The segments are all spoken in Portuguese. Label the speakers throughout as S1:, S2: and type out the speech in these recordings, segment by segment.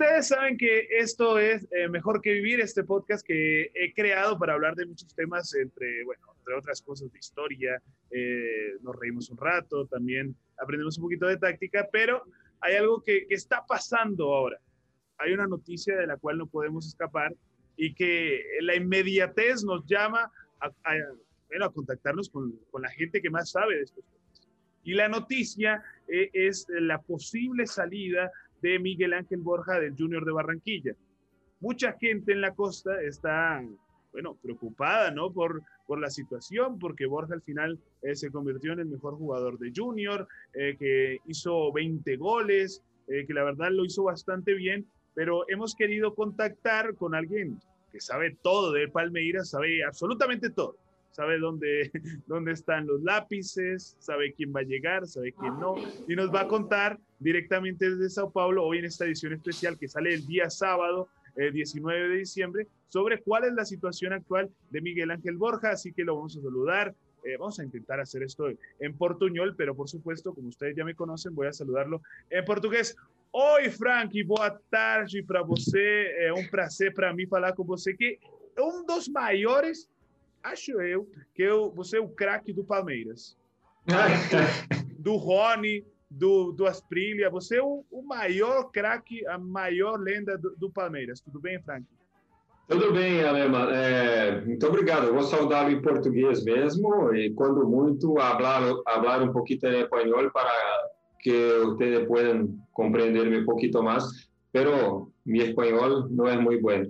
S1: Ustedes saben que esto es eh, Mejor que Vivir, este podcast que he creado para hablar de muchos temas, entre, bueno, entre otras cosas de historia, eh, nos reímos un rato, también aprendemos un poquito de táctica, pero hay algo que, que, está pasando ahora. Hay una noticia de la cual no podemos escapar y que la inmediatez nos llama a, a, bueno, a contactarnos con, con, la gente que más sabe de estos temas. Y la noticia eh, es la posible salida de Miguel Ángel Borja del Junior de Barranquilla. Mucha gente en la costa está, bueno, preocupada, ¿no? Por, por la situación, porque Borja al final eh, se convirtió en el mejor jugador de Junior, eh, que hizo 20 goles, eh, que la verdad lo hizo bastante bien, pero hemos querido contactar con alguien que sabe todo de Palmeiras, sabe absolutamente todo sabe dónde, dónde están los lápices, sabe quién va a llegar, sabe quién no, y nos va a contar directamente desde Sao Paulo, hoy en esta edición especial que sale el día sábado, eh, 19 de diciembre, sobre cuál es la situación actual de Miguel Ángel Borja, así que lo vamos a saludar. Eh, vamos a intentar hacer esto en portuñol, pero por supuesto, como ustedes ya me conocen, voy a saludarlo en portugués. Oi, Frank, boa tarde para você. É um prazer para mim falar com você, que é um dos maiores acho eu que eu, você é o craque do Palmeiras. do Rony, do, do Asprilha. Você é o, o maior craque, a maior lenda do, do, Palmeiras. Tudo bem, Frank?
S2: Tudo bem, Alema. É, muito obrigado. Eu vou saudá-lo em português mesmo e, quando muito, falar, falar um pouquinho em espanhol para que vocês possam compreender-me um pouquinho mais. Pero meu espanhol não é muito bom.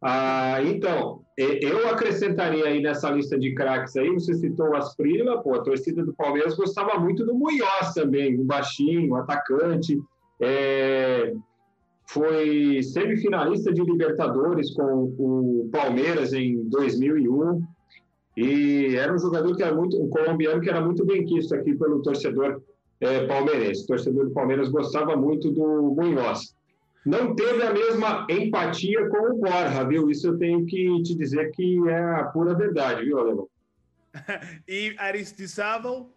S2: Ah, então, eu acrescentaria aí nessa lista de craques aí, você citou o Asprila, pô, a torcida do Palmeiras gostava muito do Munhoz também, um baixinho, um atacante, é, foi semifinalista de Libertadores com o Palmeiras em 2001, e era um jogador que era muito, um colombiano que era muito bem quisto aqui pelo torcedor é, palmeirense. O torcedor do Palmeiras gostava muito do Munhoz não teve a mesma empatia com o Borja, viu? Isso eu tenho que te dizer que é a pura verdade, viu, Alemão?
S1: e Aristizábal,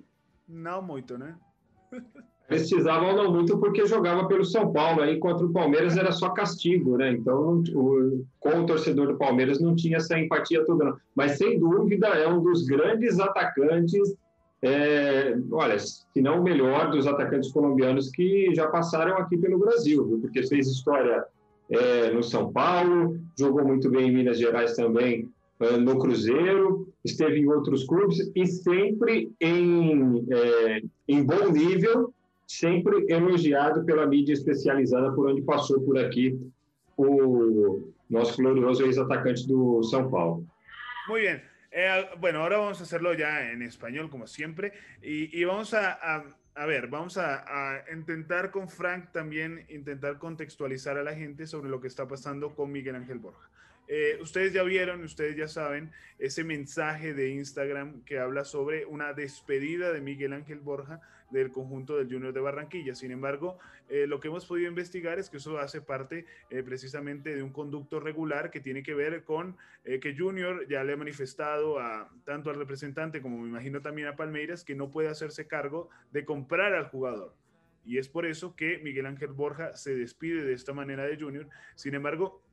S1: não muito, né?
S2: Aristizábal não muito porque jogava pelo São Paulo, aí contra o Palmeiras era só castigo, né? Então, o, com o torcedor do Palmeiras não tinha essa empatia toda, não. Mas, sem dúvida, é um dos grandes atacantes é, olha, se não o melhor dos atacantes colombianos que já passaram aqui pelo Brasil, viu? porque fez história é, no São Paulo, jogou muito bem em Minas Gerais também é, no Cruzeiro, esteve em outros clubes e sempre em, é, em bom nível, sempre elogiado pela mídia especializada por onde passou por aqui o nosso glorioso ex-atacante do São Paulo.
S1: Muito bem. Eh, bueno, ahora vamos a hacerlo ya en español, como siempre, y, vamos a, ver, vamos a, a, intentar con Frank también, intentar contextualizar a la gente sobre lo que está pasando con Miguel Ángel Borja. Eh, ustedes ya vieron, ustedes ya saben, ese mensaje de Instagram que habla sobre una despedida de Miguel Ángel Borja del conjunto del Junior de Barranquilla. Sin embargo, eh, lo que hemos podido investigar es que eso hace parte eh, precisamente de un conducto regular que tiene que ver con eh, que Junior ya le ha manifestado a tanto al representante como me imagino también a Palmeiras que no puede hacerse cargo de comprar al jugador. Y es por eso que Miguel Ángel Borja se despide de esta manera de Junior. Sin embargo,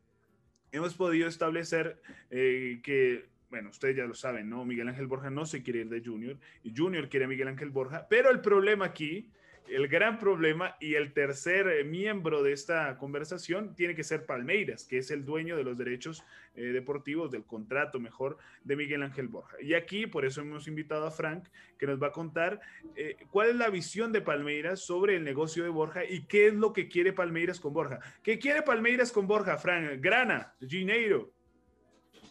S1: hemos podido establecer que bueno, ustedes ya lo saben, ¿no? Miguel Ángel Borja no se quiere ir de Junior y Junior quiere a Miguel Ángel Borja, pero el problema aquí, el gran problema y el tercer eh, miembro de esta conversación tiene que ser Palmeiras, que es el dueño de los derechos eh, deportivos, del contrato mejor de Miguel Ángel Borja. Y aquí, por eso hemos invitado a Frank, que nos va a contar eh, cuál es la visión de Palmeiras sobre el negocio de Borja y qué es lo que quiere Palmeiras con Borja. ¿Qué quiere Palmeiras con Borja, Frank? Grana, dinero.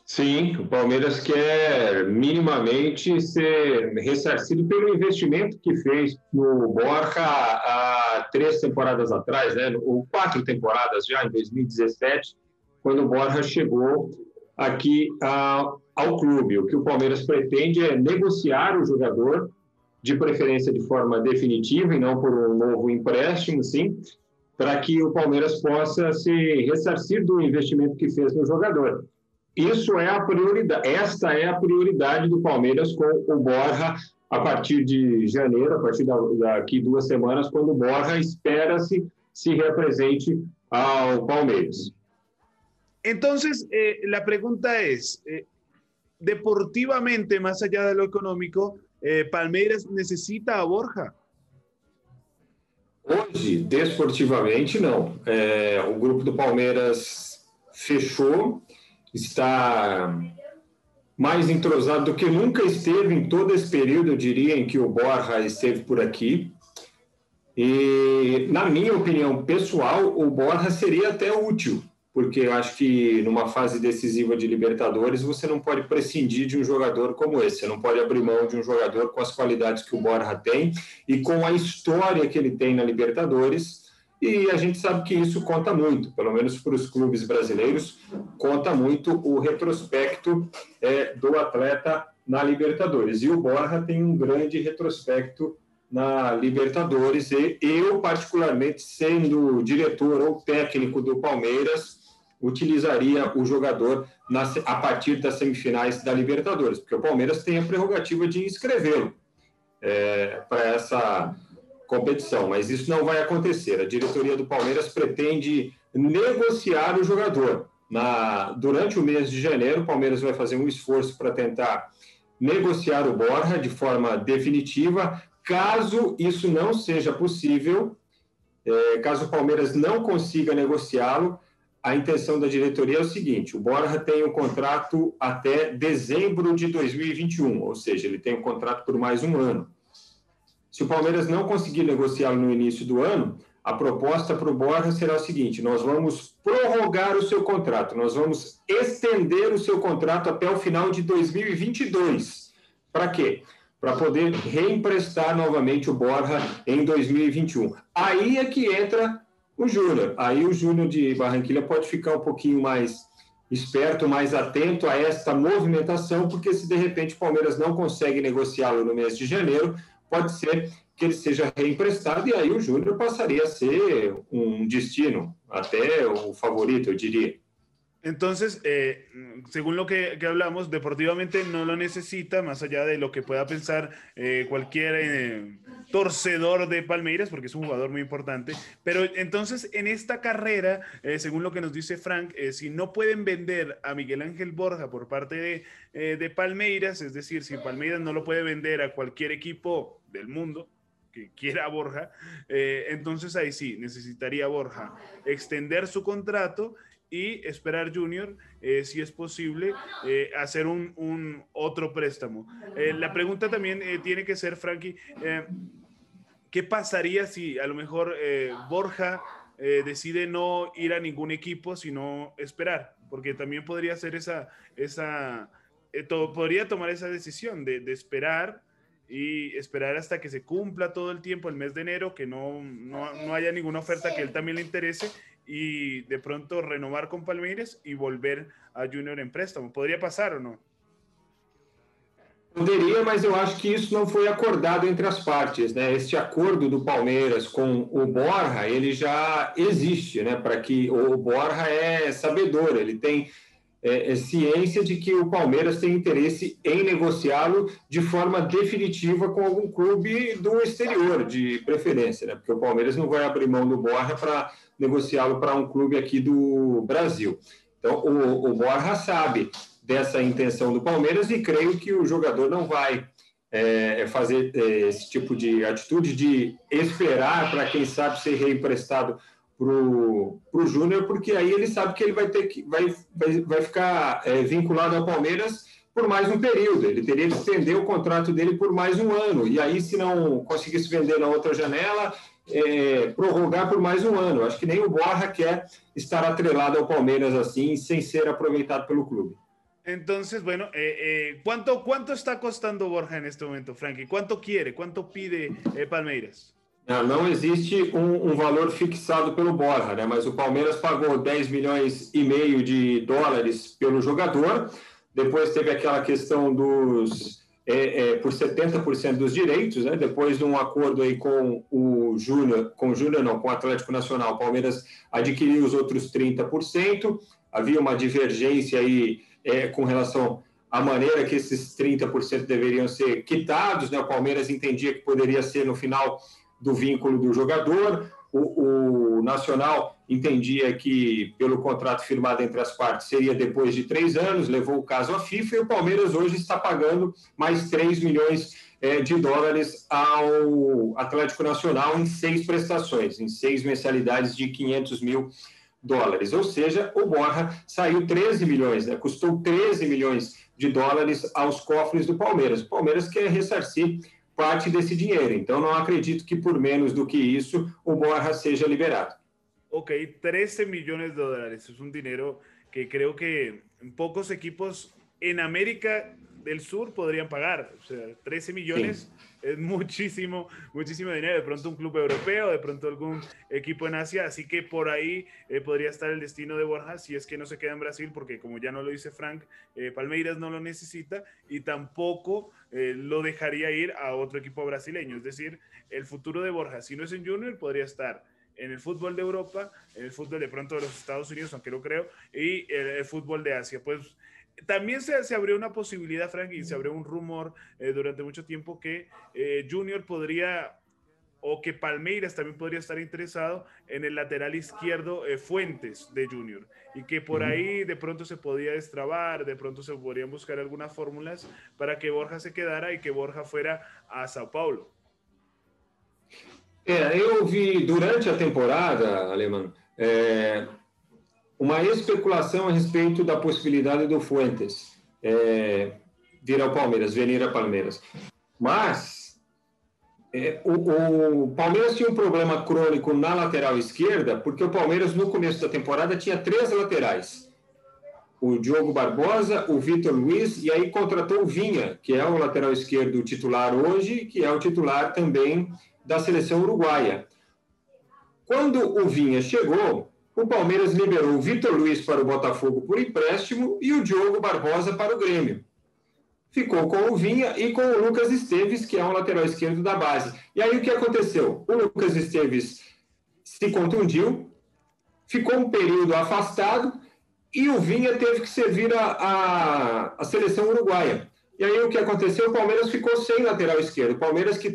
S2: Sim, o Palmeiras quer minimamente ser ressarcido pelo investimento que fez no Borja há três temporadas atrás, né? ou quatro temporadas já, em 2017, quando o Borja chegou aqui a, ao clube. O que o Palmeiras pretende é negociar o jogador, de preferência de forma definitiva e não por um novo empréstimo, sim, para que o Palmeiras possa se ressarcir do investimento que fez no jogador. Isso é a prioridade, esta é a prioridade do Palmeiras com o Borja a partir de janeiro, a partir daqui duas semanas, quando o Borja espera-se se represente ao Palmeiras.
S1: Entonces, eh, la pregunta es, eh, deportivamente, más allá de lo económico, eh, Palmeiras necessita a Borja?
S2: Hoje, desportivamente, não. É, o grupo do Palmeiras fechou, está mais entrosado do que nunca esteve em todo esse período, eu diria, em que o Borja esteve por aqui. E, na minha opinião pessoal, o Borja seria até útil porque eu acho que numa fase decisiva de Libertadores você não pode prescindir de um jogador como esse, você não pode abrir mão de um jogador com as qualidades que o Borja tem e com a história que ele tem na Libertadores. E a gente sabe que isso conta muito, pelo menos para os clubes brasileiros, conta muito o retrospecto é, do atleta na Libertadores. E o Borja tem um grande retrospecto na Libertadores. E eu, particularmente, sendo diretor ou técnico do Palmeiras, utilizaria o jogador na, a partir das semifinais da Libertadores, porque o Palmeiras tem a prerrogativa de inscrevê-lo é, para essa competição, mas isso não vai acontecer. A diretoria do Palmeiras pretende negociar o jogador. Na, durante o mês de janeiro, o Palmeiras vai fazer um esforço para tentar negociar o Borja de forma definitiva. Caso isso não seja possível, é, caso o Palmeiras não consiga negociá-lo, a intenção da diretoria é o seguinte: o Borja tem um contrato até dezembro de 2021, ou seja, ele tem um contrato por mais um ano. Se o Palmeiras não conseguir negociá-lo no início do ano, a proposta para o Borja será o seguinte: nós vamos prorrogar o seu contrato, nós vamos estender o seu contrato até o final de 2022. Para quê? Para poder reemprestar novamente o Borja em 2021. Aí é que entra o Júnior. Aí o Júnior de Barranquilha pode ficar um pouquinho mais esperto, mais atento a esta movimentação, porque se de repente o Palmeiras não consegue negociá-lo no mês de janeiro, pode ser que ele seja reemprestado e aí o Júnior passaria a ser um destino, até o favorito, eu diria.
S1: Entonces, eh, según lo que, hablamos, deportivamente no lo necesita, más allá de lo que pueda pensar eh, eh, torcedor de Palmeiras, porque es un jugador muy importante. Pero entonces, en esta carrera, según lo que nos dice Frank, si no pueden vender a Miguel Ángel Borja por parte de, de Palmeiras, es decir, si Palmeiras no lo puede vender a cualquier equipo del mundo, que quiera Borja, entonces ahí sí, necesitaría Borja extender su contrato y esperar Junior, eh, si es posible, eh, hacer un, otro préstamo. Eh, la pregunta también tiene que ser, Frankie, ¿qué pasaría si a lo mejor Borja decide no ir a ningún equipo, sino esperar? Porque también podría ser esa, esa podría tomar esa decisión de, de, esperar y esperar hasta que se cumpla todo el tiempo, el mes de enero, que no, no, no haya ninguna oferta que él también le interese y de pronto renovar con Palmeiras y volver a Junior em préstamo. Poderia passar ou não?
S2: Poderia, mas eu acho que isso não foi acordado entre as partes, né? Este acordo do Palmeiras com o Borja, ele já existe, né? Para que o Borja é sabedor, ele tem é, é, ciência de que o Palmeiras tem interesse em negociá-lo de forma definitiva com algum clube do exterior, de preferência, né? Porque o Palmeiras não vai abrir mão do Borja para negociá-lo para um clube aqui do Brasil. Então, o, o Borja sabe dessa intenção do Palmeiras e creio que o jogador não vai é, fazer é, esse tipo de atitude de esperar para, quem sabe, ser reemprestado para o Júnior, porque aí ele sabe que ele vai ter que vai, vai, vai ficar é, vinculado ao Palmeiras por mais um período. Ele teria que estender o contrato dele por mais um ano. E aí, se não conseguisse vender na outra janela, é, prorrogar por mais um ano. Acho que nem o Borja quer estar atrelado ao Palmeiras assim, sem ser aproveitado pelo clube.
S1: Entonces, bueno, eh, eh, ¿cuánto, ¿cuánto está costando Borja en este momento, Frankie? ¿Cuánto quiere? ¿Cuánto pide eh, Palmeiras?
S2: Não, não existe um, um, valor fixado pelo Borja, né? mas o Palmeiras pagou 10 milhões e meio de dólares pelo jogador. Depois teve aquela questão dos é, é, por 70% dos direitos, né? depois de um acordo aí com o Júnior, com o Júnior não, com o Atlético Nacional, o Palmeiras adquiriu os outros 30%, havia uma divergência aí é, com relação à maneira que esses 30% deveriam ser quitados, né? o Palmeiras entendia que poderia ser no final do vínculo do jogador, o, o, Nacional entendia que, pelo contrato firmado entre as partes, seria depois de três anos, levou o caso à FIFA e o Palmeiras hoje está pagando mais 3 milhões é, de dólares ao Atlético Nacional em seis prestações, em seis mensalidades de 500 mil dólares. Ou seja, o Borja saiu 13 milhões, né? custou 13 milhões de dólares aos cofres do Palmeiras. O Palmeiras quer ressarcir parte desse dinheiro. Então, não acredito que por menos do que isso o Borja seja liberado.
S1: Ok, 13 millones de dólares. Es un dinero que creo que pocos equipos en América del Sur podrían pagar. O sea, 13 millones es muchísimo, muchísimo dinero. De pronto un club europeo, de pronto algún equipo en Asia. Así que por ahí eh, podría estar el destino de Borja si es que no se queda en Brasil, porque como ya no lo dice Frank, eh, Palmeiras no lo necesita y tampoco eh, lo dejaría ir a otro equipo brasileño. Es decir, el futuro de Borja, si no es en Junior, podría estar en el fútbol de Europa, en el fútbol de pronto de los Estados Unidos, aunque lo creo, y el fútbol de Asia. Pues también se, se, abrió una posibilidad, Frank, y se abrió un rumor eh, durante mucho tiempo que eh, Junior podría, o que Palmeiras también podría estar interesado en el lateral izquierdo eh, Fuentes de Junior, y que por ahí de pronto se podía destrabar, de pronto se podrían buscar algunas fórmulas para que Borja se quedara y que Borja fuera a Sao Paulo.
S2: eu vi durante a temporada, Alemão, uma especulação a respeito da possibilidade do Fuentes é, vir ao Palmeiras, venir a Palmeiras. Mas é, o, o, Palmeiras tinha um problema crônico na lateral esquerda, porque o Palmeiras, no começo da temporada, tinha três laterais. O Diogo Barbosa, o Vitor Luiz, e aí contratou o Vinha, que é o lateral esquerdo titular hoje, que é o titular também da seleção uruguaia. Quando o Vinha chegou, o Palmeiras liberou o Vitor Luiz para o Botafogo por empréstimo e o Diogo Barbosa para o Grêmio. Ficou com o Vinha e com o Lucas Esteves, que é um lateral esquerdo da base. E aí o que aconteceu? O Lucas Esteves se contundiu, ficou um período afastado e o Vinha teve que servir a, a, a seleção uruguaia. E aí o que aconteceu? O Palmeiras ficou sem lateral esquerdo. O Palmeiras que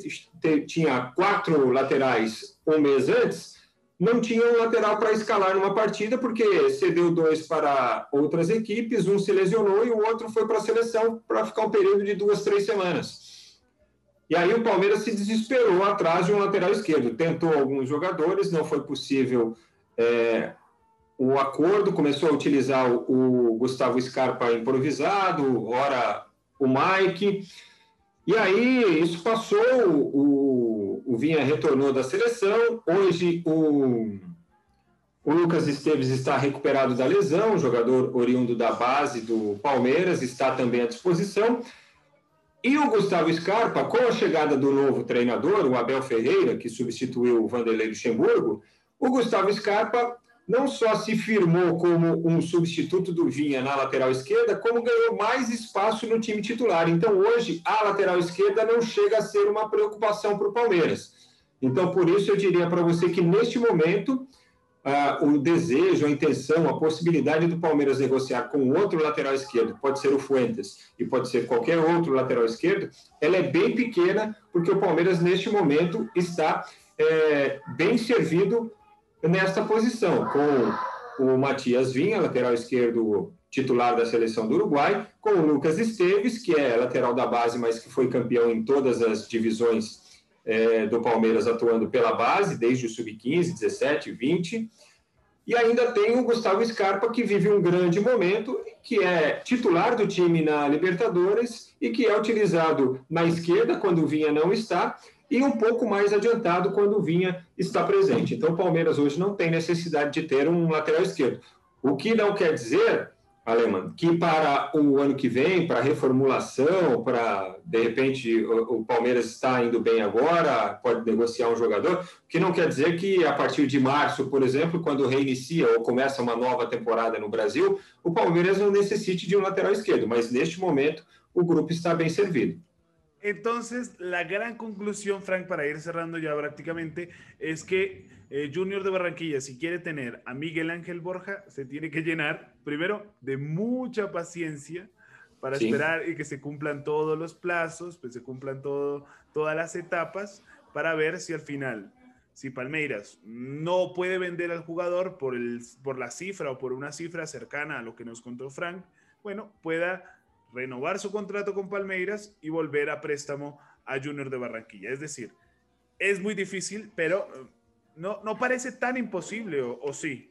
S2: tinha quatro laterais um mês antes, não tinha um lateral para escalar numa partida, porque cedeu dois para outras equipes, um se lesionou e o outro foi para a seleção para ficar um período de duas, três semanas. E aí o Palmeiras se desesperou atrás de um lateral esquerdo. Tentou alguns jogadores, não foi possível é, o acordo, começou a utilizar o, Gustavo Scarpa improvisado, ora o Mike. E aí isso passou, o, o Vinha retornou da seleção, hoje o, o Lucas Esteves está recuperado da lesão, jogador oriundo da base do Palmeiras, está também à disposição. E o Gustavo Scarpa, com a chegada do novo treinador, o Abel Ferreira, que substituiu o Vanderlei Luxemburgo, o Gustavo Scarpa não só se firmou como um substituto do Vinha na lateral esquerda, como ganhou mais espaço no time titular. Então, hoje, a lateral esquerda não chega a ser uma preocupação para o Palmeiras. Então, por isso, eu diria para você que, neste momento, uh, o desejo, a intenção, a possibilidade do Palmeiras negociar com outro lateral esquerdo, pode ser o Fuentes e pode ser qualquer outro lateral esquerdo, ela é bem pequena, porque o Palmeiras, neste momento, está é, bem servido nesta posição, com o Matias Vinha, lateral esquerdo titular da seleção do Uruguai, com o Lucas Esteves, que é lateral da base, mas que foi campeão em todas as divisões é, do Palmeiras, atuando pela base, desde o sub-15, 17, 20. E ainda tem o Gustavo Scarpa, que vive um grande momento, que é titular do time na Libertadores e que é utilizado na esquerda quando o Vinha não está, e um pouco mais adiantado quando o Vinha está presente. Então, o Palmeiras hoje não tem necessidade de ter um lateral esquerdo. O que não quer dizer, Alemão, que para o ano que vem, para reformulação, para de repente o, Palmeiras está indo bem agora, pode negociar um jogador, que não quer dizer que a partir de março, por exemplo, quando reinicia ou começa uma nova temporada no Brasil, o Palmeiras não necessite de um lateral esquerdo, mas neste momento o grupo está bem servido.
S1: Entonces, la gran conclusión, Frank, para ir cerrando ya prácticamente, es que eh, Junior de Barranquilla, si quiere tener a Miguel Ángel Borja, se tiene que llenar, primero, de mucha paciencia para esperar y que se cumplan todos los plazos, pues se cumplan todo, todas las etapas, para ver si al final si Palmeiras no puede vender al jugador por, el, por la cifra o por una cifra cercana a lo que nos contó Frank, bueno, pueda renovar su contrato con Palmeiras y volver a préstamo a Junior de Barranquilla. Es decir, es muy difícil, pero eh, no, no parece tan impossível, ou, ou sim?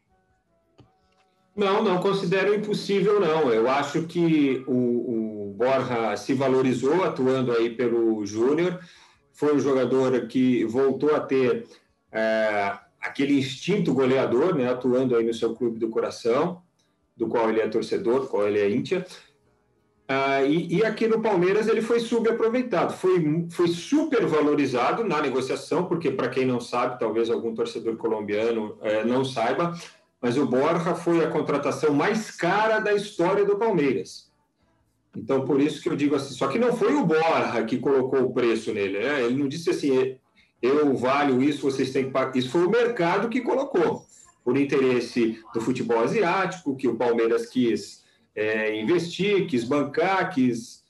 S2: Não, não considero impossível, não. Eu acho que o, o Borja se valorizou atuando aí pelo Júnior. Foi um jogador que voltou a ter é, aquele instinto goleador, né, atuando aí no seu clube do coração, do qual ele é torcedor, do qual ele é íntia. Ah, e, e, aqui no Palmeiras ele foi subaproveitado, foi, foi super valorizado na negociação, porque para quem não sabe, talvez algum torcedor colombiano é, não saiba, mas o Borja foi a contratação mais cara da história do Palmeiras. Então, por isso que eu digo assim, só que não foi o Borja que colocou o preço nele, né? ele não disse assim, eu valho isso, vocês têm que pagar. Isso foi o mercado que colocou, por interesse do futebol asiático, que o Palmeiras quis é, investir, quis bancar, quis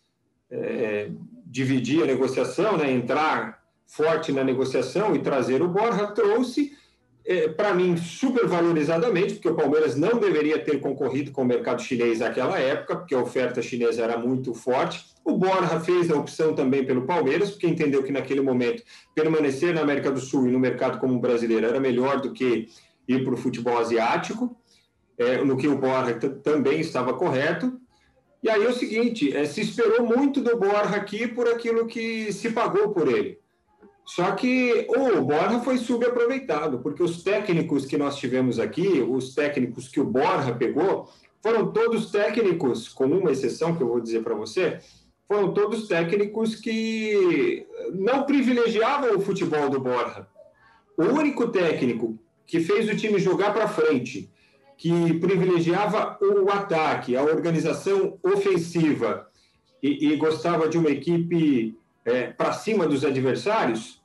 S2: é, dividir a negociação, né, entrar forte na negociação e trazer o Borja, trouxe, é, para mim, supervalorizadamente, porque o Palmeiras não deveria ter concorrido com o mercado chinês naquela época, porque a oferta chinesa era muito forte. O Borja fez a opção também pelo Palmeiras, porque entendeu que naquele momento permanecer na América do Sul e no mercado como brasileiro era melhor do que ir para o futebol asiático é, no que o Borja também estava correto. E aí é o seguinte, é, se esperou muito do Borja aqui por aquilo que se pagou por ele. Só que o Borja foi subaproveitado, porque os técnicos que nós tivemos aqui, os técnicos que o Borja pegou, foram todos técnicos, com uma exceção que eu vou dizer para você, foram todos técnicos que não privilegiavam o futebol do Borja. O único técnico que fez o time jogar para frente, que privilegiava o ataque, a organização ofensiva e, e gostava de uma equipe é, para cima dos adversários,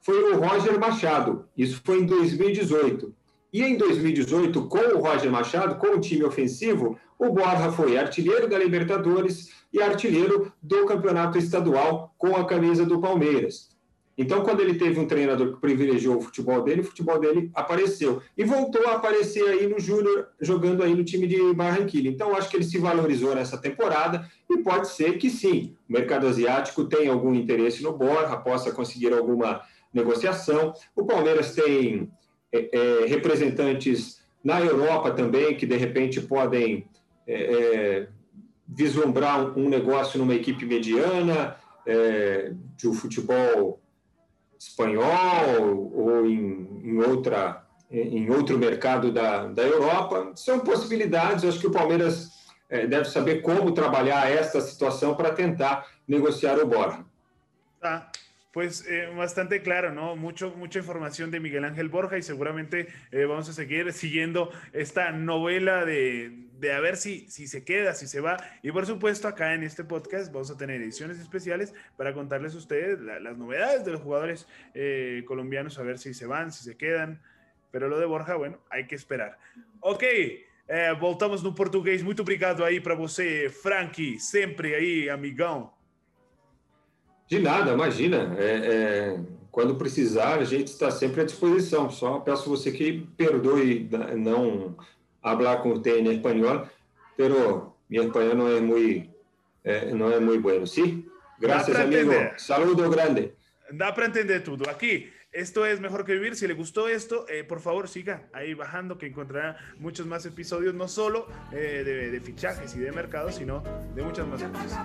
S2: foi o Roger Machado. Isso foi em 2018. E em 2018, com o Roger Machado, com o time ofensivo, o Borja foi artilheiro da Libertadores e artilheiro do campeonato estadual com a camisa do Palmeiras. Então, quando ele teve um treinador que privilegiou o futebol dele, o futebol dele apareceu. E voltou a aparecer aí no Júnior, jogando aí no time de Barranquilla. Então, acho que ele se valorizou nessa temporada e pode ser que sim, o mercado asiático tenha algum interesse no Borja, possa conseguir alguma negociação. O Palmeiras tem é, é, representantes na Europa também, que de repente podem é, é vislumbrar um negócio numa equipe mediana, é, de um futebol espanhol ou em, em, outra, em outro mercado da, da Europa. São possibilidades, acho que o Palmeiras é, deve saber como trabalhar esta situação para tentar negociar o Borja.
S1: Tá. Pues eh, bastante claro, ¿no? Mucho, mucha información de Miguel Ángel Borja y seguramente eh, vamos a seguir siguiendo esta novela de, de, a ver si, si se queda, si se va. Y por supuesto, acá en este podcast vamos a tener ediciones especiales para contarles a ustedes las novedades de los jugadores eh, colombianos, a ver si se van, si se quedan. Pero lo de Borja, bueno, hay que esperar. Ok, voltamos no português. Muito obrigado aí para você, Frank, sempre aí, amigão.
S2: De nada, imagina. É, é, quando precisar, a gente está sempre à disposição. Só peço você que perdoe não falar com o em espanhol, pero mi espanhol não é muito é, não é muito bueno, ¿sí? Gracias, amigo. Saludo grande.
S1: Dá para entender tudo. Aqui Esto es Mejor que Vivir. Si le gustó esto, eh, por favor siga ahí bajando que encontrará muchos más episodios, no solo eh, de, de, fichajes y de mercado, sino de muchas más cosas.